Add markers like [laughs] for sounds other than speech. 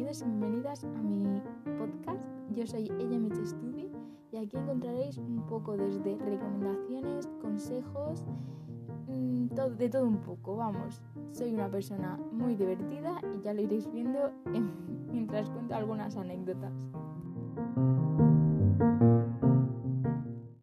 bienvenidos y bienvenidas a mi podcast. Yo soy Ella Mich Studi y aquí encontraréis un poco desde recomendaciones, consejos, mm, de todo un poco. Vamos, soy una persona muy divertida y ya lo iréis viendo [laughs] mientras cuento algunas anécdotas.